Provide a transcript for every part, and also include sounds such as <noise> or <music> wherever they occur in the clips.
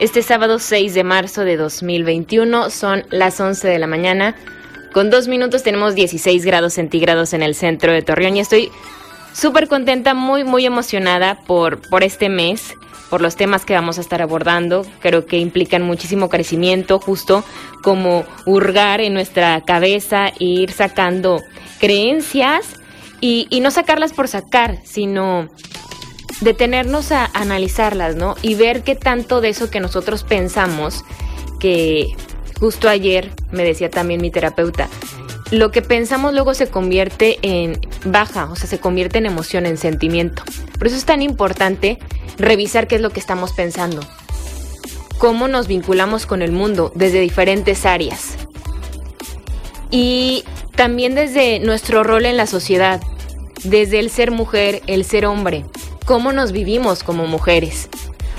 Este sábado 6 de marzo de 2021 son las 11 de la mañana. Con dos minutos tenemos 16 grados centígrados en el centro de Torreón y estoy súper contenta, muy, muy emocionada por, por este mes, por los temas que vamos a estar abordando. Creo que implican muchísimo crecimiento, justo como hurgar en nuestra cabeza e ir sacando creencias y, y no sacarlas por sacar, sino detenernos a analizarlas, ¿no? Y ver qué tanto de eso que nosotros pensamos, que justo ayer me decía también mi terapeuta, lo que pensamos luego se convierte en baja, o sea, se convierte en emoción, en sentimiento. Por eso es tan importante revisar qué es lo que estamos pensando, cómo nos vinculamos con el mundo desde diferentes áreas y también desde nuestro rol en la sociedad, desde el ser mujer, el ser hombre, cómo nos vivimos como mujeres.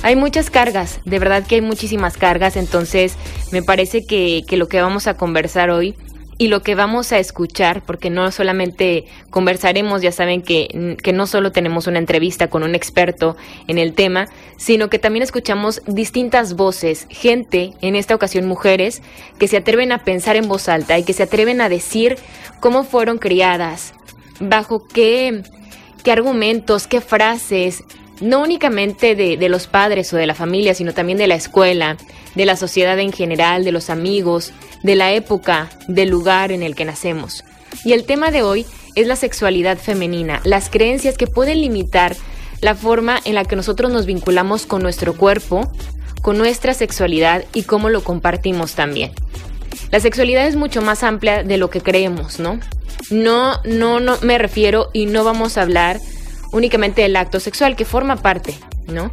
Hay muchas cargas, de verdad que hay muchísimas cargas, entonces me parece que, lo que vamos a conversar hoy y lo que vamos a escuchar, porque no solamente conversaremos, ya saben que, que no solo tenemos una entrevista con un experto en el tema, sino que también escuchamos distintas voces, gente, en esta ocasión mujeres, que se atreven a pensar en voz alta y que se atreven a decir cómo fueron criadas, bajo qué qué argumentos, qué frases, no únicamente de, de, los padres o de la familia, sino también de la escuela, de la sociedad en general, de los amigos, de la época, del lugar en el que nacemos. Y el tema de hoy es la sexualidad femenina, las creencias que pueden limitar la forma en la que nosotros nos vinculamos con nuestro cuerpo, con nuestra sexualidad y cómo lo compartimos también. La sexualidad es mucho más amplia de lo que creemos, ¿no? No, no, no me refiero y no vamos a hablar únicamente del acto sexual, que forma parte, ¿no?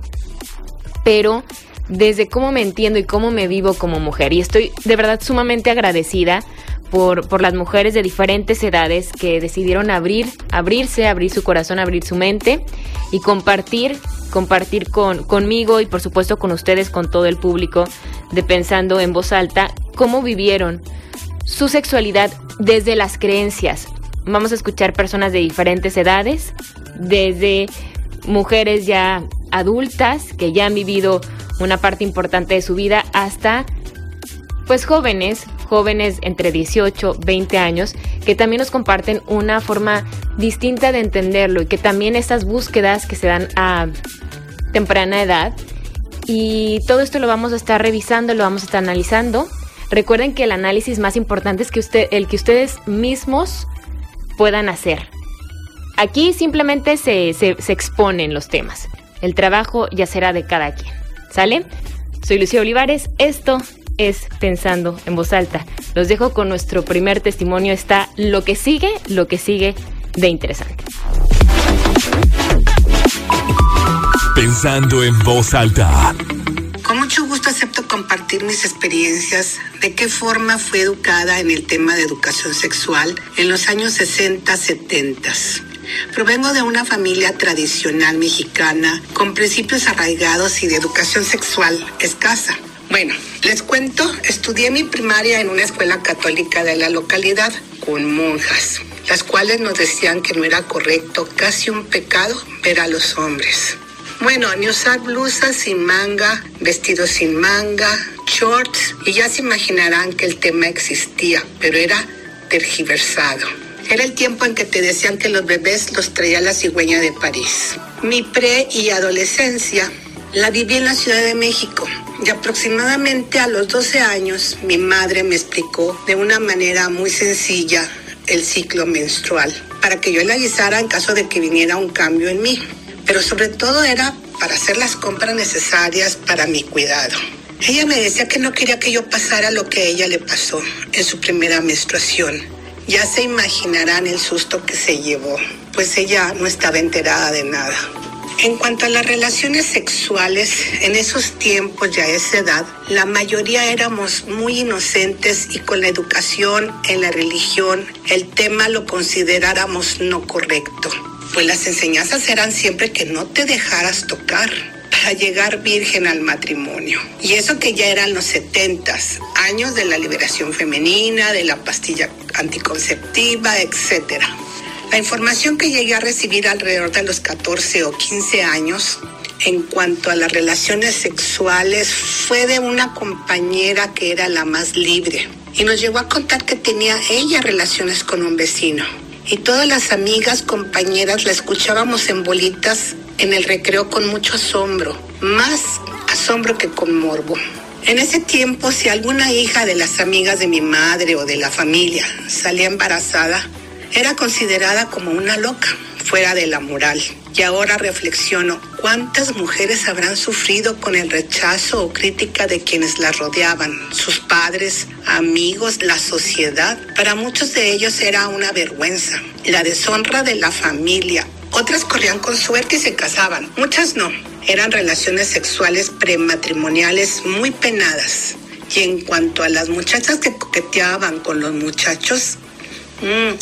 Pero desde cómo me entiendo y cómo me vivo como mujer. Y estoy de verdad sumamente agradecida por, por las mujeres de diferentes edades que decidieron abrir, abrirse, abrir su corazón, abrir su mente y compartir, compartir con, conmigo y por supuesto con ustedes, con todo el público de Pensando en Voz Alta, cómo vivieron su sexualidad desde las creencias. Vamos a escuchar personas de diferentes edades, desde mujeres ya adultas que ya han vivido una parte importante de su vida hasta pues jóvenes, jóvenes entre 18, 20 años, que también nos comparten una forma distinta de entenderlo y que también estas búsquedas que se dan a temprana edad y todo esto lo vamos a estar revisando, lo vamos a estar analizando Recuerden que el análisis más importante es que usted, el que ustedes mismos puedan hacer. Aquí simplemente se, se, se exponen los temas. El trabajo ya será de cada quien. ¿Sale? Soy Lucía Olivares. Esto es Pensando en Voz Alta. Los dejo con nuestro primer testimonio. Está lo que sigue, lo que sigue de interesante. Pensando en Voz Alta. Mucho gusto acepto compartir mis experiencias de qué forma fui educada en el tema de educación sexual en los años 60, 70. Provengo de una familia tradicional mexicana con principios arraigados y de educación sexual escasa. Bueno, les cuento, estudié mi primaria en una escuela católica de la localidad con monjas, las cuales nos decían que no era correcto, casi un pecado, ver a los hombres. Bueno, ni usar blusas sin manga, vestidos sin manga, shorts, y ya se imaginarán que el tema existía, pero era tergiversado. Era el tiempo en que te decían que los bebés los traía la cigüeña de París. Mi pre y adolescencia la viví en la Ciudad de México y aproximadamente a los 12 años mi madre me explicó de una manera muy sencilla el ciclo menstrual para que yo le avisara en caso de que viniera un cambio en mí pero sobre todo era para hacer las compras necesarias para mi cuidado. Ella me decía que no quería que yo pasara lo que ella le pasó en su primera menstruación. Ya se imaginarán el susto que se llevó, pues ella no estaba enterada de nada. En cuanto a las relaciones sexuales, en esos tiempos y a esa edad, la mayoría éramos muy inocentes y con la educación en la religión, el tema lo consideráramos no correcto. Pues las enseñanzas eran siempre que no te dejaras tocar para llegar virgen al matrimonio. Y eso que ya eran los setentas, años de la liberación femenina, de la pastilla anticonceptiva, etcétera. La información que llegué a recibir alrededor de los 14 o 15 años en cuanto a las relaciones sexuales fue de una compañera que era la más libre y nos llegó a contar que tenía ella relaciones con un vecino. Y todas las amigas, compañeras la escuchábamos en bolitas en el recreo con mucho asombro, más asombro que con morbo. En ese tiempo, si alguna hija de las amigas de mi madre o de la familia salía embarazada, era considerada como una loca, fuera de la moral. Y ahora reflexiono, ¿cuántas mujeres habrán sufrido con el rechazo o crítica de quienes las rodeaban? Sus padres, amigos, la sociedad. Para muchos de ellos era una vergüenza. La deshonra de la familia. Otras corrían con suerte y se casaban. Muchas no. Eran relaciones sexuales prematrimoniales muy penadas. Y en cuanto a las muchachas que coqueteaban con los muchachos, mmm,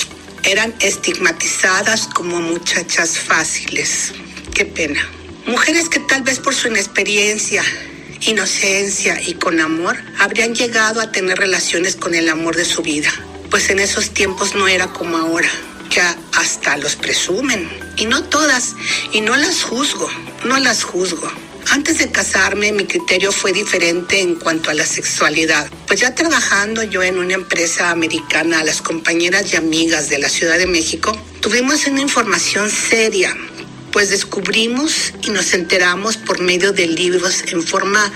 eran estigmatizadas como muchachas fáciles. Qué pena. Mujeres que tal vez por su inexperiencia, inocencia y con amor habrían llegado a tener relaciones con el amor de su vida. Pues en esos tiempos no era como ahora, que hasta los presumen. Y no todas, y no las juzgo, no las juzgo. Antes de casarme mi criterio fue diferente en cuanto a la sexualidad, pues ya trabajando yo en una empresa americana, las compañeras y amigas de la Ciudad de México, tuvimos una información seria, pues descubrimos y nos enteramos por medio de libros en forma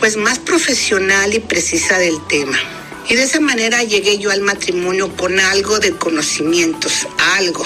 pues más profesional y precisa del tema. Y de esa manera llegué yo al matrimonio con algo de conocimientos, algo.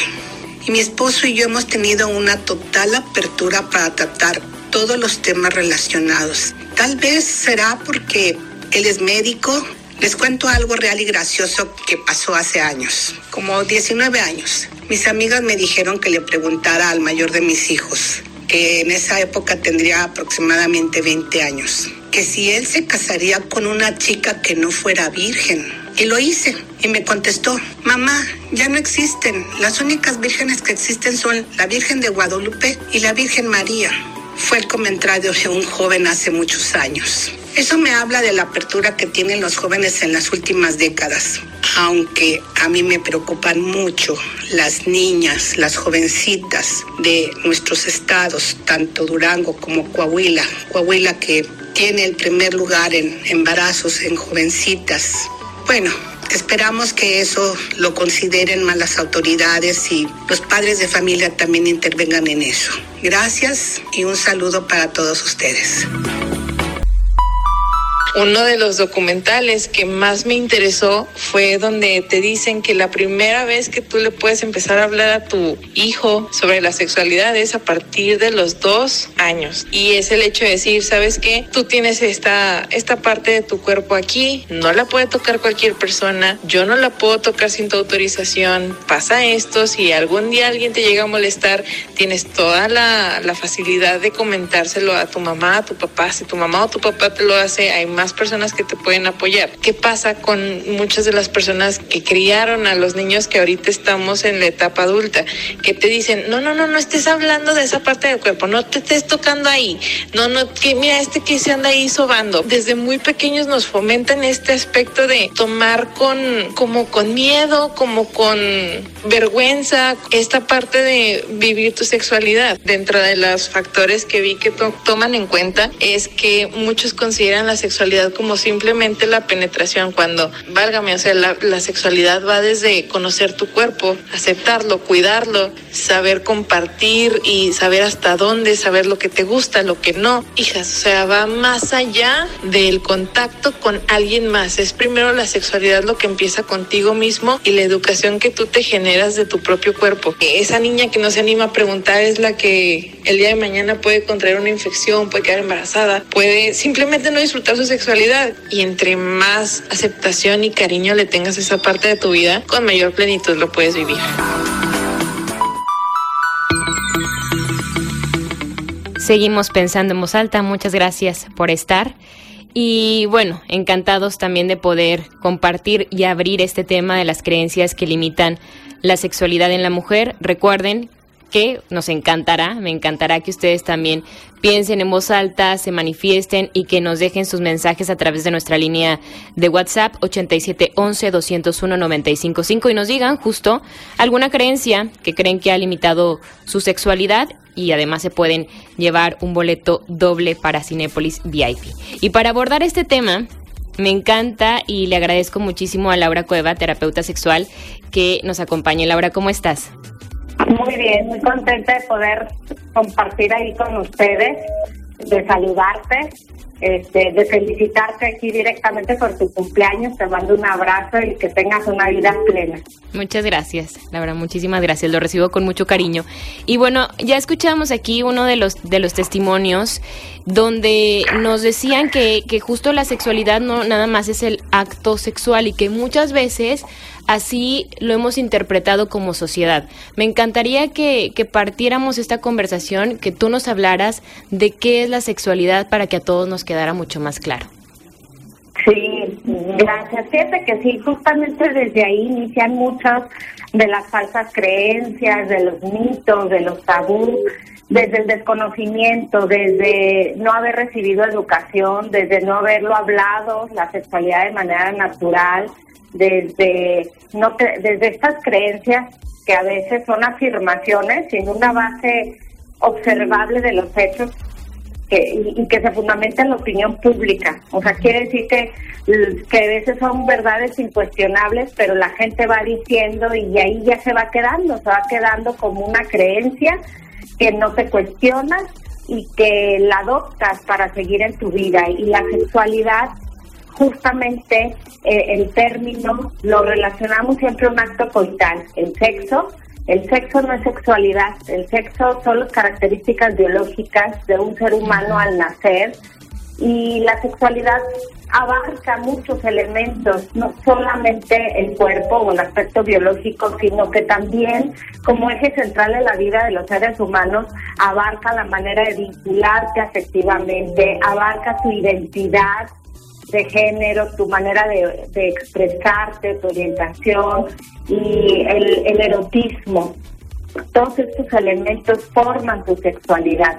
Y mi esposo y yo hemos tenido una total apertura para tratar todos los temas relacionados. Tal vez será porque él es médico. Les cuento algo real y gracioso que pasó hace años, como 19 años. Mis amigas me dijeron que le preguntara al mayor de mis hijos, que en esa época tendría aproximadamente 20 años, que si él se casaría con una chica que no fuera virgen. Y lo hice. Y me contestó, mamá, ya no existen. Las únicas vírgenes que existen son la Virgen de Guadalupe y la Virgen María fue el comentario de un joven hace muchos años. Eso me habla de la apertura que tienen los jóvenes en las últimas décadas, aunque a mí me preocupan mucho las niñas, las jovencitas de nuestros estados, tanto Durango como Coahuila. Coahuila que tiene el primer lugar en embarazos en jovencitas. Bueno, Esperamos que eso lo consideren más las autoridades y los padres de familia también intervengan en eso. Gracias y un saludo para todos ustedes. Uno de los documentales que más me interesó fue donde te dicen que la primera vez que tú le puedes empezar a hablar a tu hijo sobre la sexualidad es a partir de los dos años. Y es el hecho de decir, ¿sabes qué? Tú tienes esta, esta parte de tu cuerpo aquí, no la puede tocar cualquier persona, yo no la puedo tocar sin tu autorización, pasa esto, si algún día alguien te llega a molestar, tienes toda la, la facilidad de comentárselo a tu mamá, a tu papá, si tu mamá o tu papá te lo hace, hay más personas que te pueden apoyar. ¿Qué pasa con muchas de las personas que criaron a los niños que ahorita estamos en la etapa adulta? Que te dicen, no, no, no, no estés hablando de esa parte del cuerpo, no te estés tocando ahí, no, no, que mira este que se anda ahí sobando. Desde muy pequeños nos fomentan este aspecto de tomar con, como con miedo, como con vergüenza, esta parte de vivir tu sexualidad. Dentro de los factores que vi que toman en cuenta es que muchos consideran la sexualidad como simplemente la penetración, cuando, válgame, o sea, la, la sexualidad va desde conocer tu cuerpo, aceptarlo, cuidarlo, saber compartir y saber hasta dónde, saber lo que te gusta, lo que no. Hijas, o sea, va más allá del contacto con alguien más. Es primero la sexualidad lo que empieza contigo mismo y la educación que tú te generas de tu propio cuerpo. Esa niña que no se anima a preguntar es la que el día de mañana puede contraer una infección, puede quedar embarazada, puede simplemente no disfrutar su sexualidad. Y entre más aceptación y cariño le tengas a esa parte de tu vida, con mayor plenitud lo puedes vivir. Seguimos pensando en voz alta. Muchas gracias por estar. Y bueno, encantados también de poder compartir y abrir este tema de las creencias que limitan la sexualidad en la mujer. Recuerden que nos encantará, me encantará que ustedes también piensen en voz alta, se manifiesten y que nos dejen sus mensajes a través de nuestra línea de WhatsApp 8711 201 955 y nos digan justo alguna creencia que creen que ha limitado su sexualidad y además se pueden llevar un boleto doble para Cinépolis VIP. Y para abordar este tema, me encanta y le agradezco muchísimo a Laura Cueva, terapeuta sexual, que nos acompañe. Laura, ¿cómo estás? Muy bien, muy contenta de poder compartir ahí con ustedes, de saludarte, este, de felicitarte aquí directamente por tu cumpleaños. Te mando un abrazo y que tengas una vida plena. Muchas gracias, Laura, muchísimas gracias. Lo recibo con mucho cariño. Y bueno, ya escuchamos aquí uno de los de los testimonios donde nos decían que, que justo la sexualidad no nada más es el acto sexual y que muchas veces así lo hemos interpretado como sociedad. Me encantaría que, partiéramos esta conversación, que tú nos hablaras de qué es la sexualidad para que a todos nos quedara mucho más claro. Sí, gracias. Fíjate que sí, justamente desde ahí inician muchas de las falsas creencias, de los mitos, de los tabús desde el desconocimiento, desde no haber recibido educación, desde no haberlo hablado, la sexualidad de manera natural, desde, no desde estas creencias que a veces son afirmaciones sin una base observable de los hechos que, y, que se fundamenta en la opinión pública. O sea, quiere decir que, que a veces son verdades incuestionables, pero la gente va diciendo y ahí ya se va quedando, se va quedando como una creencia que no te cuestionas y que la adoptas para seguir en tu vida. Y la sexualidad, justamente eh, el término lo relacionamos siempre a un acto coital, el sexo. El sexo no es sexualidad, el sexo son las características biológicas de un ser humano al nacer y la sexualidad abarca muchos elementos, no solamente el cuerpo o el aspecto biológico, sino que también como eje central de la vida de los seres humanos abarca la manera de vincularte afectivamente, abarca tu identidad de género, tu manera de, expresarte, tu orientación y el, el erotismo. Todos estos elementos forman tu sexualidad.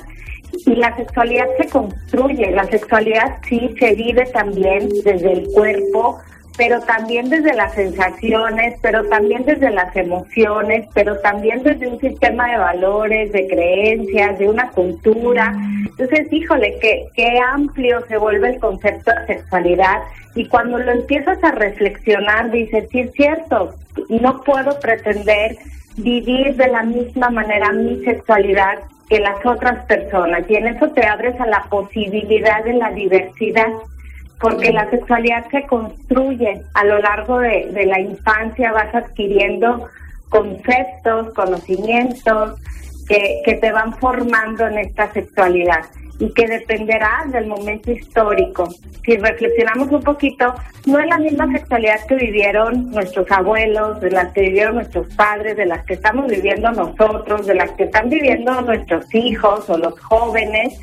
Y la sexualidad se construye, la sexualidad sí se vive también desde el cuerpo, pero también desde las sensaciones, pero también desde las emociones, pero también desde un sistema de valores, de creencias, de una cultura. Entonces, híjole, qué, qué amplio se vuelve el concepto de sexualidad. Y cuando lo empiezas a reflexionar, dices, sí es cierto, no puedo pretender vivir de la misma manera mi sexualidad que las otras personas y en eso te abres a la posibilidad de la diversidad porque la sexualidad se construye a lo largo de, de la infancia, vas adquiriendo conceptos, conocimientos que, que te van formando en esta sexualidad y que dependerá del momento histórico. Si reflexionamos un poquito, no es la misma sexualidad que vivieron nuestros abuelos, de las que vivieron nuestros padres, de las que estamos viviendo nosotros, de las que están viviendo nuestros hijos o los jóvenes,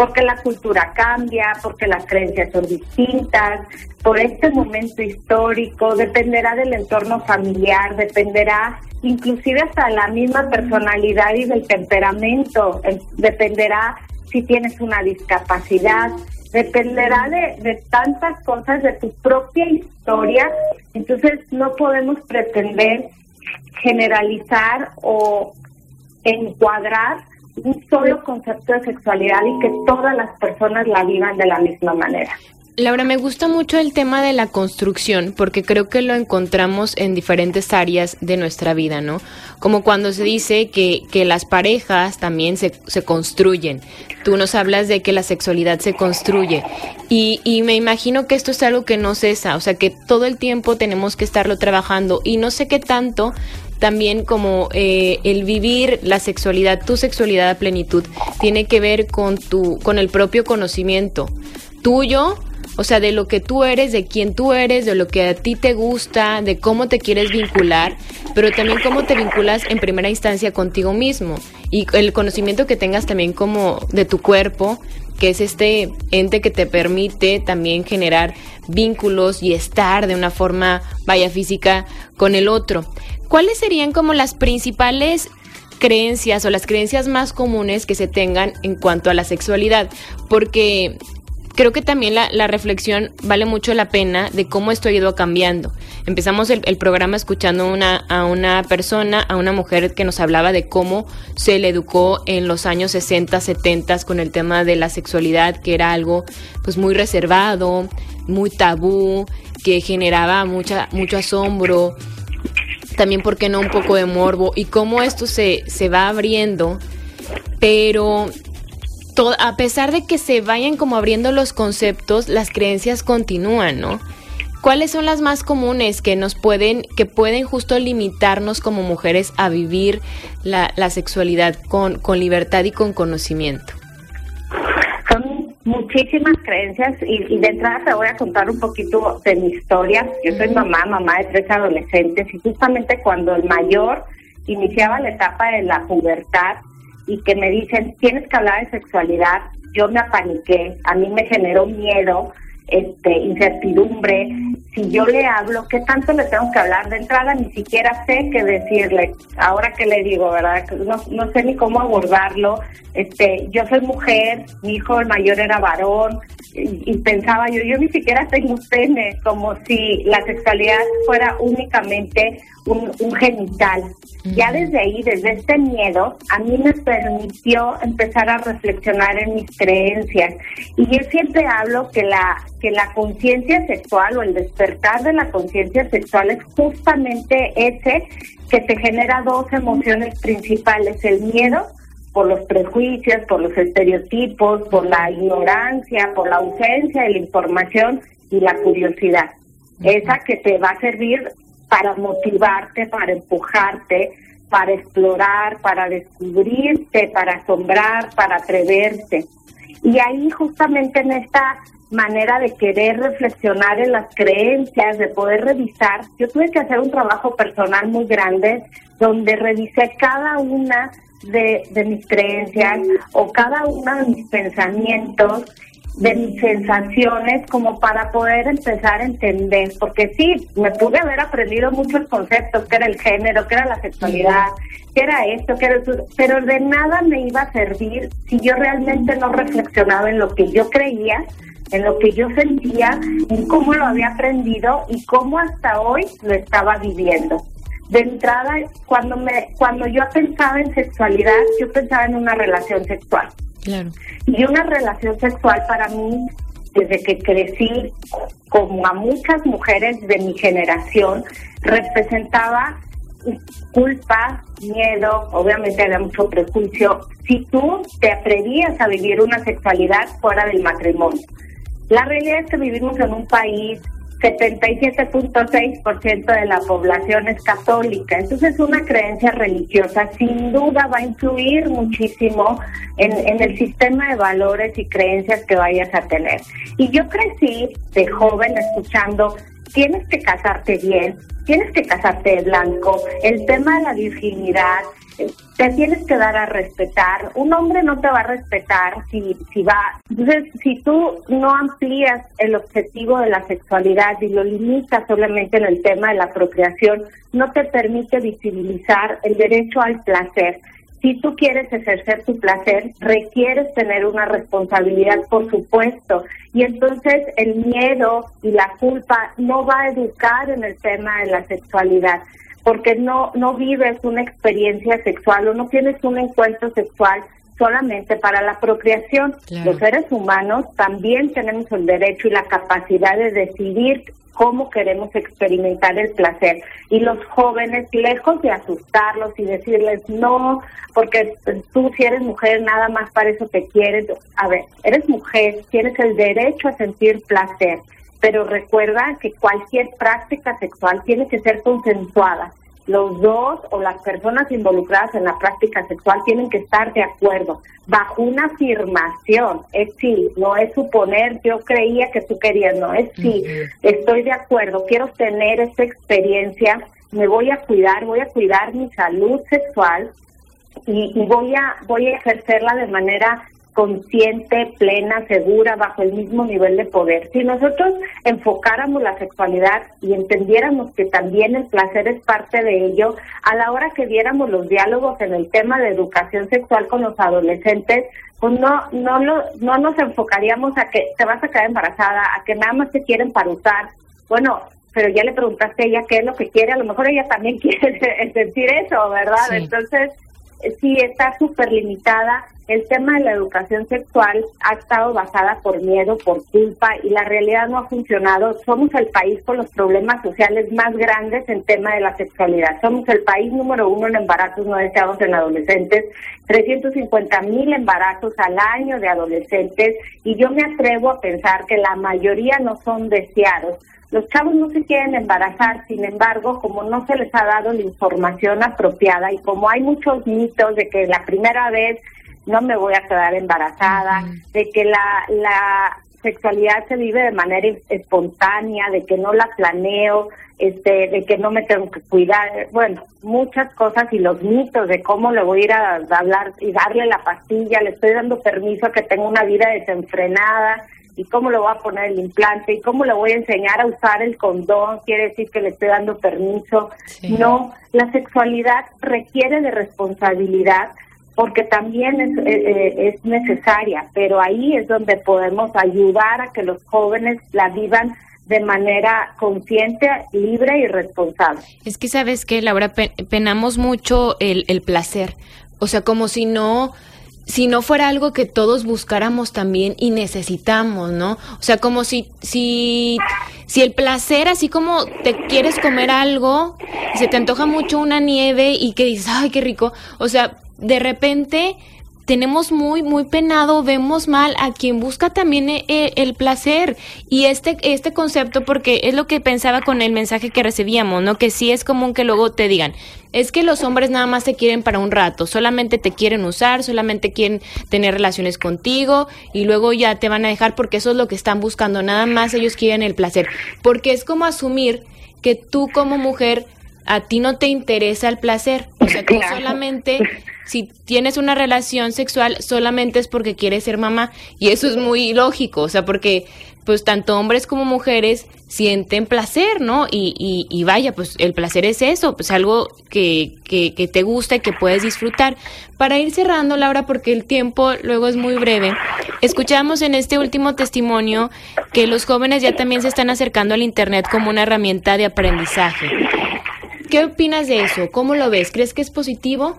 porque la cultura cambia, porque las creencias son distintas, por este momento histórico, dependerá del entorno familiar, dependerá inclusive hasta la misma personalidad y del temperamento, eh, dependerá si tienes una discapacidad, dependerá de, tantas cosas de tu propia historia, entonces no podemos pretender generalizar o encuadrar un solo concepto de sexualidad y que todas las personas la vivan de la misma manera. Laura, me gusta mucho el tema de la construcción porque creo que lo encontramos en diferentes áreas de nuestra vida, ¿no? Como cuando se dice que, que las parejas también se, se construyen. Tú nos hablas de que la sexualidad se construye y, y me imagino que esto es algo que no cesa, o sea que todo el tiempo tenemos que estarlo trabajando y no sé qué tanto también como eh, el vivir la sexualidad, tu sexualidad a plenitud, tiene que ver con tu, con el propio conocimiento tuyo o sea, de lo que tú eres, de quién tú eres, de lo que a ti te gusta, de cómo te quieres vincular, pero también cómo te vinculas en primera instancia contigo mismo y el conocimiento que tengas también como de tu cuerpo, que es este ente que te permite también generar vínculos y estar de una forma, vaya física, con el otro. ¿Cuáles serían como las principales creencias o las creencias más comunes que se tengan en cuanto a la sexualidad? Porque creo que también la, reflexión vale mucho la pena de cómo esto ha ido cambiando. Empezamos el, programa escuchando una, a una persona, a una mujer que nos hablaba de cómo se le educó en los años 60, 70 con el tema de la sexualidad, que era algo pues muy reservado, muy tabú, que generaba mucha, mucho asombro, también, ¿por qué no? Un poco de morbo y cómo esto se, se va abriendo, pero a pesar de que se vayan como abriendo los conceptos, las creencias continúan, ¿no? ¿Cuáles son las más comunes que nos pueden, que pueden justo limitarnos como mujeres a vivir la, sexualidad con, con libertad y con conocimiento? Muchísimas creencias y, de entrada te voy a contar un poquito de mi historia. Yo soy mamá, mamá de tres adolescentes y justamente cuando el mayor iniciaba la etapa de la pubertad, y que me dicen, tienes que hablar de sexualidad, yo me apaniqué, a mí me generó miedo, este, incertidumbre. Si yo le hablo, ¿qué tanto le tengo que hablar? De entrada ni siquiera sé qué decirle. Ahora que le digo, ¿verdad? No, no sé ni cómo abordarlo. Este, yo soy mujer, mi hijo el mayor era varón, y, pensaba yo, yo ni siquiera tengo pene, como si la sexualidad fuera únicamente un, genital. Ya desde ahí, desde este miedo, a mí me permitió empezar a reflexionar en mis creencias. Y yo siempre hablo que la, que la conciencia sexual o el despertar de la conciencia sexual es justamente ese que te genera dos emociones principales, el miedo por los prejuicios, por los estereotipos, por la ignorancia, por la ausencia de la información y la curiosidad. Esa que te va a servir para motivarte, para empujarte, para explorar, para descubrirte, para asombrar, para atreverte. Y ahí justamente en esta manera de querer reflexionar en las creencias, de poder revisar, yo tuve que hacer un trabajo personal muy grande donde revisé cada una de, de mis creencias o cada uno de mis pensamientos, de mis sensaciones, como para poder empezar a entender, porque sí, me pude haber aprendido muchos conceptos, que era el género, que era la sexualidad, que era esto, que era eso, pero de nada me iba a servir si yo realmente no reflexionaba en lo que yo creía, en lo que yo sentía, en cómo lo había aprendido y cómo hasta hoy lo estaba viviendo de entrada, cuando me, cuando yo pensaba en sexualidad, yo pensaba en una relación sexual. Claro. Y una relación sexual para mí, desde que crecí, como a muchas mujeres de mi generación, representaba culpa, miedo, obviamente había mucho prejuicio, si tú te atrevías a vivir una sexualidad fuera del matrimonio. La realidad es que vivimos en un país 77.6% de la población es católica. Entonces una creencia religiosa sin duda va a influir muchísimo en, el sistema de valores y creencias que vayas a tener. Y yo crecí de joven escuchando, tienes que casarte bien, tienes que casarte de blanco, el tema de la virginidad, te tienes que dar a respetar. Un hombre no te va a respetar si, si va. Entonces, si tú no amplías el objetivo de la sexualidad y lo limitas solamente en el tema de la procreación, no te permite visibilizar el derecho al placer. Si tú quieres ejercer tu placer, requieres tener una responsabilidad, por supuesto. Y entonces el miedo y la culpa no va a educar en el tema de la sexualidad porque no, no vives una experiencia sexual o no tienes un encuentro sexual solamente para la procreación. Los seres humanos también tenemos el derecho y la capacidad de decidir cómo queremos experimentar el placer. Y los jóvenes, lejos de asustarlos y decirles, no, porque tú si eres mujer, nada más para eso te quieres. A ver, eres mujer, tienes el derecho a sentir placer pero recuerda que cualquier práctica sexual tiene que ser consensuada los dos o las personas involucradas en la práctica sexual tienen que estar de acuerdo, bajo una afirmación, es sí, no es suponer, yo creía que tú querías, no, es sí, estoy de acuerdo, quiero tener esta experiencia, me voy a cuidar, voy a cuidar mi salud sexual y, y voy a voy a ejercerla de manera consciente, plena, segura, bajo el mismo nivel de poder. Si nosotros enfocáramos la sexualidad y entendiéramos que también el placer es parte de ello, a la hora que viéramos los diálogos en el tema de educación sexual con los adolescentes, pues no no lo, no nos enfocaríamos a que te vas a quedar embarazada, a que nada más te quieren para usar. Bueno, pero ya le preguntaste a ella qué es lo que quiere, a lo mejor ella también <laughs> quiere sentir eso, ¿verdad? Entonces, sí está súper limitada. El tema de la educación sexual ha estado basada por miedo, por culpa y la realidad no ha funcionado. Somos el país con los problemas sociales más grandes en tema de la sexualidad. Somos el país número uno en embarazos no deseados en adolescentes, 350 mil embarazos al año de adolescentes y yo me atrevo a pensar que la mayoría no son deseados los chavos no se quieren embarazar, sin embargo, como no se les ha dado la información apropiada y como hay muchos mitos de que la primera vez no me voy a quedar embarazada, de que la, la sexualidad se vive de manera espontánea, de que no la planeo, este, de que no me tengo que cuidar, bueno, muchas cosas y los mitos de cómo le voy a ir a hablar y darle la pastilla, le estoy dando permiso a que tenga una vida desenfrenada, y cómo le voy a poner el implante y cómo le voy a enseñar a usar el condón, quiere decir que le estoy dando permiso. No, la sexualidad requiere de responsabilidad porque también es, eh, eh, es necesaria, pero ahí es donde podemos ayudar a que los jóvenes la vivan de manera consciente, libre y responsable. Es que sabes que, Laura, penamos mucho el, el placer, o sea, como si no si no fuera algo que todos buscáramos también y necesitamos, ¿no? O sea, como si, si, si el placer, así como te quieres comer algo, se te antoja mucho una nieve y que dices, ay, qué rico, o sea, de repente tenemos muy, muy penado, vemos mal a quien busca también eh, eh, el, placer. Y este, este concepto, porque es lo que pensaba con el mensaje que recibíamos, ¿no? Que sí es común que luego te digan, es que los hombres nada más te quieren para un rato, solamente te quieren usar, solamente quieren tener relaciones contigo y luego ya te van a dejar porque eso es lo que están buscando, nada más ellos quieren el placer. Porque es como asumir que tú como mujer a ti no te interesa el placer. O sea, tú solamente, si tienes una relación sexual, solamente es porque quieres ser mamá. Y eso es muy lógico, o sea, porque pues tanto hombres como mujeres sienten placer, ¿no? Y, y, vaya, pues el placer es eso, pues algo que, que, que, te gusta y que puedes disfrutar. Para ir cerrando, Laura, porque el tiempo luego es muy breve, escuchamos en este último testimonio que los jóvenes ya también se están acercando al Internet como una herramienta de aprendizaje. ¿Qué opinas de eso? ¿Cómo lo ves? ¿Crees que es positivo?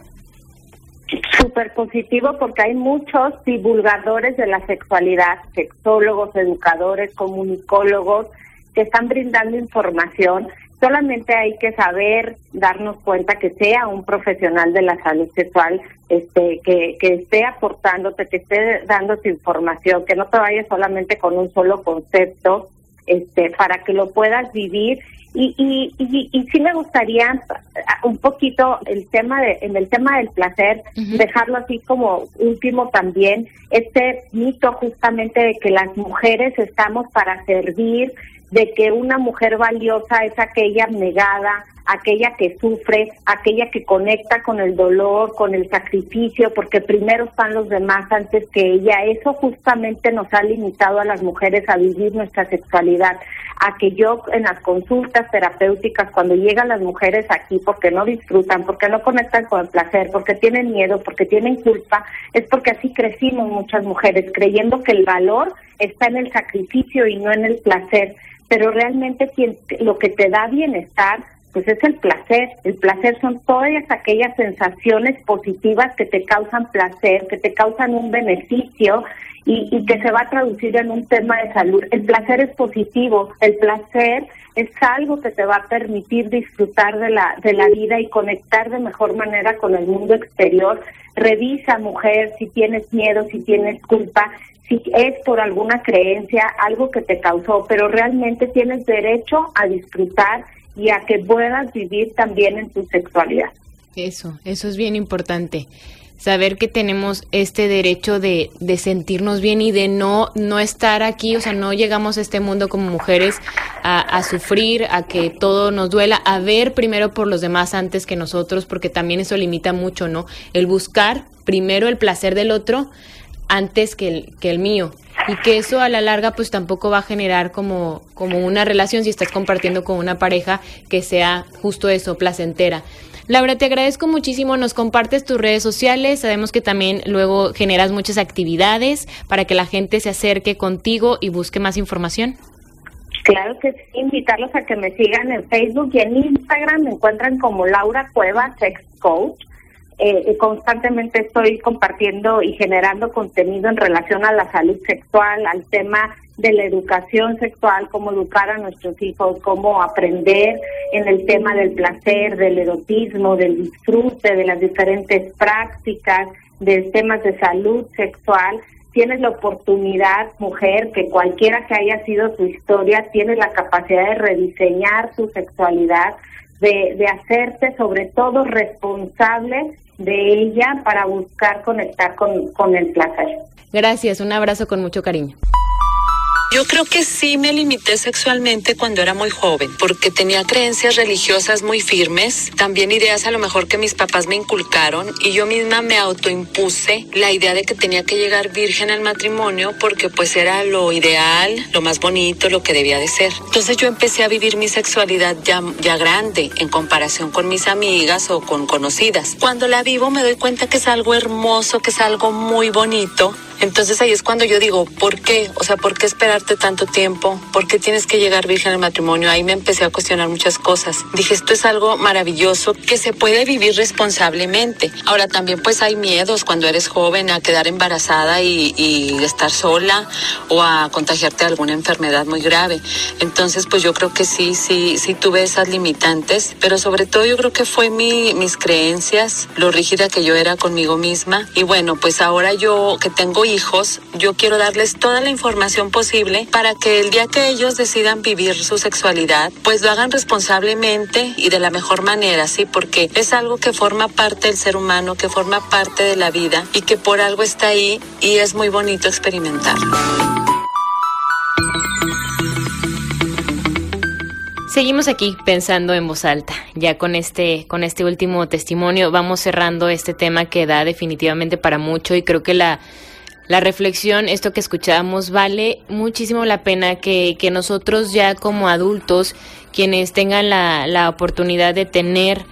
Súper positivo porque hay muchos divulgadores de la sexualidad, sexólogos, educadores, comunicólogos, que están brindando información. Solamente hay que saber darnos cuenta que sea un profesional de la salud sexual este, que, que esté aportándote, que esté dándote información, que no te vayas solamente con un solo concepto, este, para que lo puedas vivir. Y, y, y, y, sí me gustaría un poquito el tema de, en el tema del placer, dejarlo así como último también, este mito justamente de que las mujeres estamos para servir, de que una mujer valiosa es aquella negada, aquella que sufre, aquella que conecta con el dolor, con el sacrificio, porque primero están los demás antes que ella. Eso justamente nos ha limitado a las mujeres a vivir nuestra sexualidad, a que yo en las consultas terapéuticas, cuando llegan las mujeres aquí porque no disfrutan, porque no conectan con el placer, porque tienen miedo, porque tienen culpa, es porque así crecimos muchas mujeres, creyendo que el valor está en el sacrificio y no en el placer pero realmente lo que te da bienestar pues es el placer. El placer son todas aquellas sensaciones positivas que te causan placer, que te causan un beneficio y, que se va a traducir en un tema de salud. El placer es positivo, el placer es algo que te va a permitir disfrutar de la, de la vida y conectar de mejor manera con el mundo exterior. Revisa, mujer, si tienes miedo, si tienes culpa, si es por alguna creencia, algo que te causó, pero realmente tienes derecho a disfrutar y a que puedas vivir también en tu sexualidad. Eso, eso es bien importante saber que tenemos este derecho de, de, sentirnos bien y de no, no estar aquí, o sea, no llegamos a este mundo como mujeres a, a, sufrir, a que todo nos duela, a ver primero por los demás antes que nosotros, porque también eso limita mucho, ¿no? El buscar primero el placer del otro antes que el, que el mío. Y que eso a la larga pues tampoco va a generar como, como una relación si estás compartiendo con una pareja que sea justo eso, placentera. Laura, te agradezco muchísimo, nos compartes tus redes sociales, sabemos que también luego generas muchas actividades para que la gente se acerque contigo y busque más información. Claro que sí, invitarlos a que me sigan en Facebook y en Instagram, me encuentran como Laura Cueva Sex Coach. Eh, constantemente estoy compartiendo y generando contenido en relación a la salud sexual, al tema de la educación sexual, cómo educar a nuestros hijos, cómo aprender en el tema del placer, del erotismo, del disfrute, de las diferentes prácticas, de temas de salud sexual. Tienes la oportunidad, mujer, que cualquiera que haya sido tu historia, tienes la capacidad de rediseñar tu sexualidad, de, de hacerte sobre todo responsable de ella para buscar conectar con, con el placer. Gracias, un abrazo con mucho cariño. Yo creo que sí me limité sexualmente cuando era muy joven, porque tenía creencias religiosas muy firmes, también ideas a lo mejor que mis papás me inculcaron y yo misma me autoimpuse la idea de que tenía que llegar virgen al matrimonio porque pues era lo ideal, lo más bonito, lo que debía de ser. Entonces yo empecé a vivir mi sexualidad ya, ya grande en comparación con mis amigas o con conocidas. Cuando la vivo me doy cuenta que es algo hermoso, que es algo muy bonito entonces ahí es cuando yo digo, ¿por qué? O sea, ¿por qué esperarte tanto tiempo? ¿Por qué tienes que llegar virgen al matrimonio? Ahí me empecé a cuestionar muchas cosas. Dije, esto es algo maravilloso que se puede vivir responsablemente. Ahora también pues hay miedos cuando eres joven a quedar embarazada y, y estar sola o a contagiarte de alguna enfermedad muy grave. Entonces pues yo creo que sí, sí, sí tuve esas limitantes, pero sobre todo yo creo que fue mi, mis creencias, lo rígida que yo era conmigo misma. Y bueno, pues ahora yo que tengo hijos, yo quiero darles toda la información posible para que el día que ellos decidan vivir su sexualidad, pues lo hagan responsablemente y de la mejor manera, ¿sí? Porque es algo que forma parte del ser humano, que forma parte de la vida y que por algo está ahí y es muy bonito experimentarlo. Seguimos aquí pensando en voz alta. Ya con este, con este último testimonio vamos cerrando este tema que da definitivamente para mucho y creo que la, la reflexión, esto que escuchábamos, vale muchísimo la pena que, que nosotros ya como adultos, quienes tengan la, la oportunidad de tener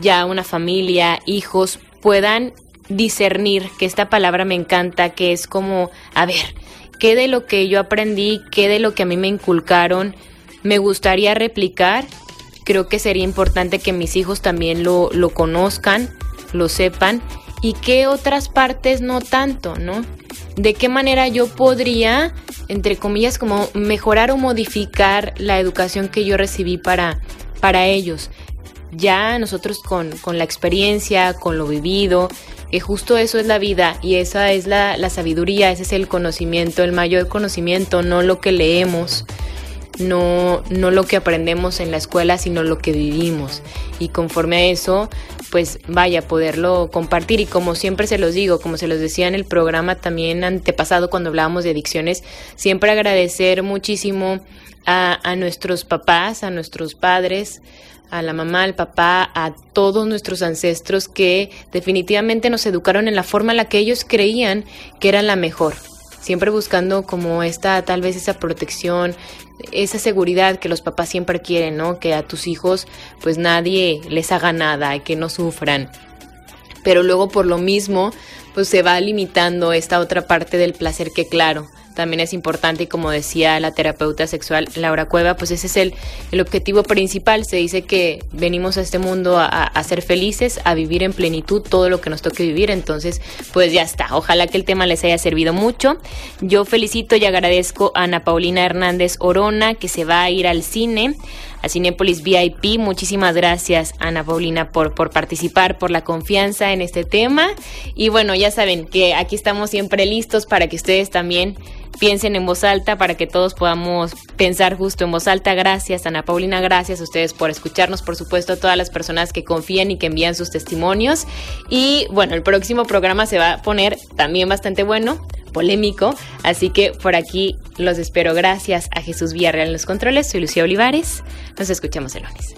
ya una familia, hijos, puedan discernir, que esta palabra me encanta, que es como, a ver, ¿qué de lo que yo aprendí, qué de lo que a mí me inculcaron, me gustaría replicar? Creo que sería importante que mis hijos también lo, lo conozcan, lo sepan y qué otras partes no tanto, ¿no? De qué manera yo podría, entre comillas, como mejorar o modificar la educación que yo recibí para, para ellos. Ya nosotros con, con la experiencia, con lo vivido, que justo eso es la vida y esa es la, la sabiduría, ese es el conocimiento, el mayor conocimiento, no lo que leemos, no, no lo que aprendemos en la escuela, sino lo que vivimos. Y conforme a eso, pues vaya, poderlo compartir. Y como siempre se los digo, como se los decía en el programa también antepasado cuando hablábamos de adicciones, siempre agradecer muchísimo a, a nuestros papás, a nuestros padres, a la mamá, al papá, a todos nuestros ancestros que definitivamente nos educaron en la forma en la que ellos creían que era la mejor siempre buscando como esta, tal vez esa protección, esa seguridad que los papás siempre quieren, ¿no? Que a tus hijos pues nadie les haga nada, que no sufran. Pero luego por lo mismo pues se va limitando esta otra parte del placer que claro, también es importante y como decía la terapeuta sexual Laura Cueva, pues ese es el, el objetivo principal. Se dice que venimos a este mundo a, a, ser felices, a vivir en plenitud todo lo que nos toque vivir. Entonces, pues ya está. Ojalá que el tema les haya servido mucho. Yo felicito y agradezco a Ana Paulina Hernández Orona que se va a ir al cine a Cinépolis VIP. Muchísimas gracias, Ana Paulina, por, por participar, por la confianza en este tema. Y bueno, ya saben que aquí estamos siempre listos para que ustedes también piensen en voz alta para que todos podamos pensar justo en voz alta. Gracias, Ana Paulina, gracias a ustedes por escucharnos, por supuesto, a todas las personas que confían y que envían sus testimonios. Y bueno, el próximo programa se va a poner también bastante bueno polémico. Así que por aquí los espero. Gracias a Jesús Villarreal en los controles. Soy Lucía Olivares. Nos escuchamos el lunes.